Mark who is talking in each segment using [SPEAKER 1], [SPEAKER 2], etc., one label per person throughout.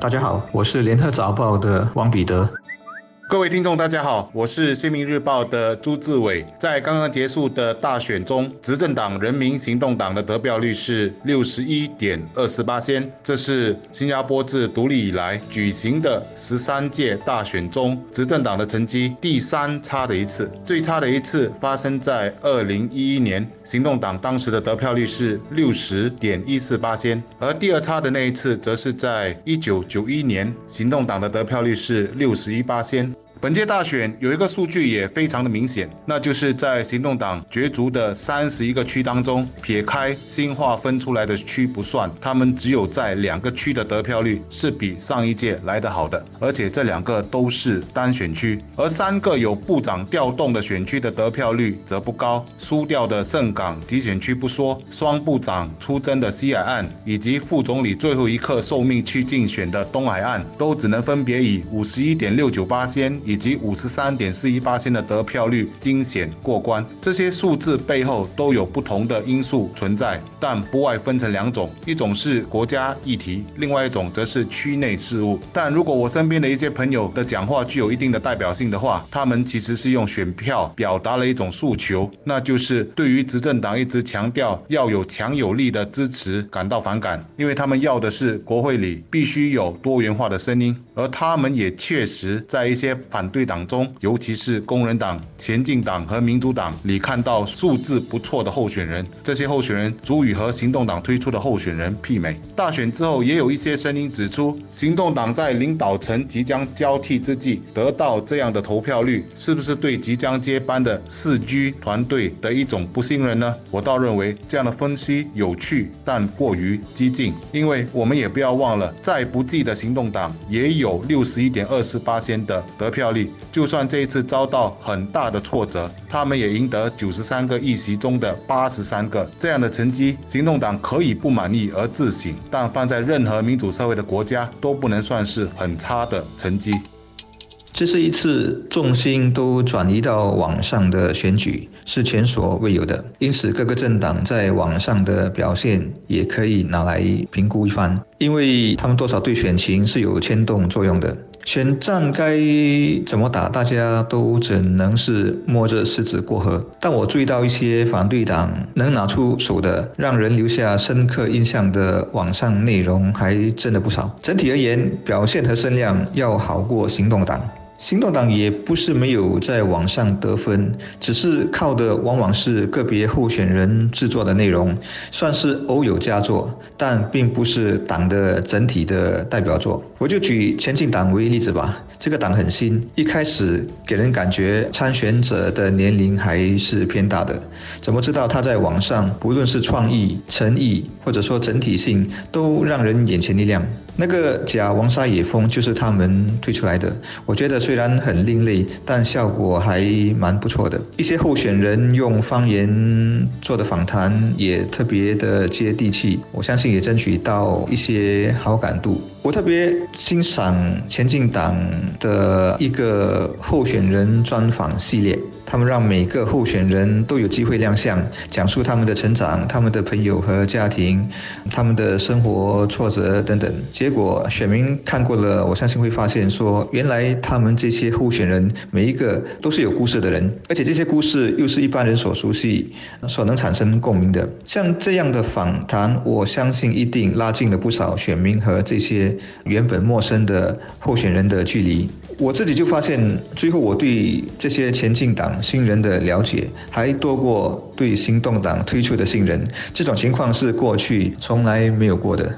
[SPEAKER 1] 大家好，我是联合早报的汪彼得。
[SPEAKER 2] 各位听众，大家好，我是新民日报的朱志伟。在刚刚结束的大选中，执政党人民行动党的得票率是六十一点二四八仙，这是新加坡自独立以来举行的十三届大选中执政党的成绩第三差的一次。最差的一次发生在二零一一年，行动党当时的得票率是六十点一四八仙，而第二差的那一次则是在一九九一年，行动党的得票率是六十一八仙。本届大选有一个数据也非常的明显，那就是在行动党角逐的三十一个区当中，撇开新划分出来的区不算，他们只有在两个区的得票率是比上一届来得好的，而且这两个都是单选区，而三个有部长调动的选区的得票率则不高，输掉的盛港集选区不说，双部长出征的西海岸以及副总理最后一刻受命去竞选的东海岸，都只能分别以五十一点六九八先。以及五十三点四一八的得票率惊险过关，这些数字背后都有不同的因素存在，但不外分成两种，一种是国家议题，另外一种则是区内事务。但如果我身边的一些朋友的讲话具有一定的代表性的话，他们其实是用选票表达了一种诉求，那就是对于执政党一直强调要有强有力的支持感到反感，因为他们要的是国会里必须有多元化的声音，而他们也确实在一些反。对党中，尤其是工人党、前进党和民主党里看到素质不错的候选人，这些候选人足以和行动党推出的候选人媲美。大选之后，也有一些声音指出，行动党在领导层即将交替之际得到这样的投票率，是不是对即将接班的四 G 团队的一种不信任呢？我倒认为这样的分析有趣，但过于激进，因为我们也不要忘了，再不济的行动党也有有六十一点二四八仙的得票率。就算这一次遭到很大的挫折，他们也赢得九十三个议席中的八十三个，这样的成绩，行动党可以不满意而自省，但放在任何民主社会的国家都不能算是很差的成绩。
[SPEAKER 1] 这是一次重心都转移到网上的选举，是前所未有的。因此，各个政党在网上的表现也可以拿来评估一番，因为他们多少对选情是有牵动作用的。选战该怎么打，大家都只能是摸着石子过河。但我注意到一些反对党能拿出手的，让人留下深刻印象的网上内容还真的不少。整体而言，表现和声量要好过行动党。行动党也不是没有在网上得分，只是靠的往往是个别候选人制作的内容，算是偶有佳作，但并不是党的整体的代表作。我就举前进党为例子吧，这个党很新，一开始给人感觉参选者的年龄还是偏大的，怎么知道他在网上不论是创意、诚意，或者说整体性，都让人眼前一亮。那个假王沙野风就是他们推出来的，我觉得虽然很另类，但效果还蛮不错的。一些候选人用方言做的访谈也特别的接地气，我相信也争取到一些好感度。我特别欣赏前进党的一个候选人专访系列。他们让每个候选人都有机会亮相，讲述他们的成长、他们的朋友和家庭、他们的生活挫折等等。结果选民看过了，我相信会发现说，原来他们这些候选人每一个都是有故事的人，而且这些故事又是一般人所熟悉、所能产生共鸣的。像这样的访谈，我相信一定拉近了不少选民和这些原本陌生的候选人的距离。我自己就发现，最后我对这些前进党新人的了解，还多过对行动党推出的新人。这种情况是过去从来没有过的。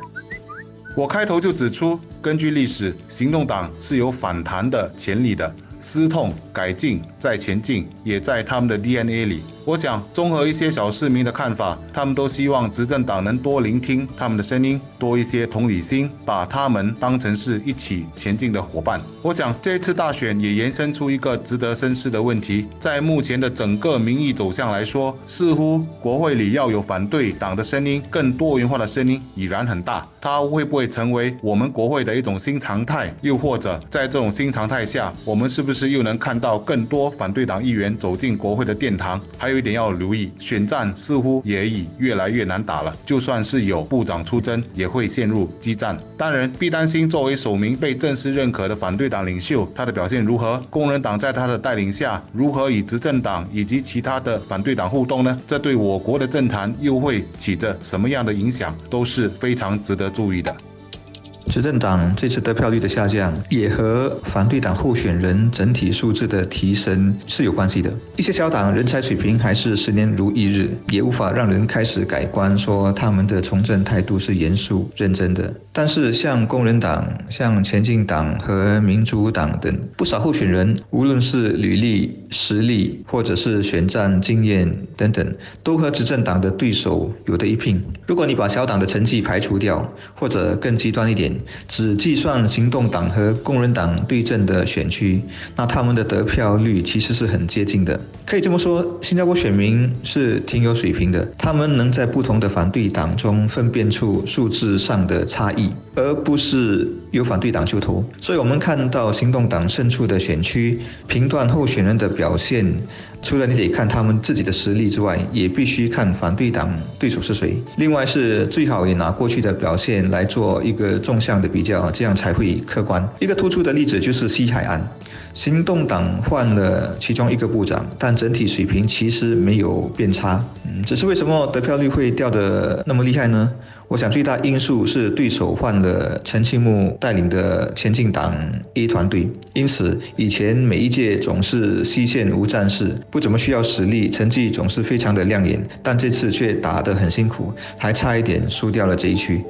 [SPEAKER 2] 我开头就指出，根据历史，行动党是有反弹的潜力的。思痛改进再前进，也在他们的 DNA 里。我想综合一些小市民的看法，他们都希望执政党能多聆听他们的声音，多一些同理心，把他们当成是一起前进的伙伴。我想这次大选也延伸出一个值得深思的问题：在目前的整个民意走向来说，似乎国会里要有反对党的声音，更多元化的声音已然很大。它会不会成为我们国会的一种新常态？又或者在这种新常态下，我们是不是又能看到更多反对党议员走进国会的殿堂？还有。一点要留意，选战似乎也已越来越难打了。就算是有部长出征，也会陷入激战。当然，必担心作为首名被正式认可的反对党领袖，他的表现如何？工人党在他的带领下，如何与执政党以及其他的反对党互动呢？这对我国的政坛又会起着什么样的影响，都是非常值得注意的。
[SPEAKER 1] 执政党这次得票率的下降，也和反对党候选人整体素质的提升是有关系的。一些小党人才水平还是十年如一日，也无法让人开始改观，说他们的从政态度是严肃认真的。但是像工人党、像前进党和民主党等不少候选人，无论是履历、实力，或者是选战经验等等，都和执政党的对手有的一拼。如果你把小党的成绩排除掉，或者更极端一点，只计算行动党和工人党对阵的选区，那他们的得票率其实是很接近的。可以这么说，新加坡选民是挺有水平的，他们能在不同的反对党中分辨出数字上的差异，而不是有反对党就投。所以我们看到行动党胜出的选区，评断候选人的表现。除了你得看他们自己的实力之外，也必须看反对党对手是谁。另外是最好也拿过去的表现来做一个纵向的比较，这样才会客观。一个突出的例子就是西海岸，行动党换了其中一个部长，但整体水平其实没有变差。嗯，只是为什么得票率会掉得那么厉害呢？我想最大因素是对手换了陈庆木带领的前进党一团队，因此以前每一届总是西线无战事，不怎么需要实力，成绩总是非常的亮眼，但这次却打得很辛苦，还差一点输掉了这一区。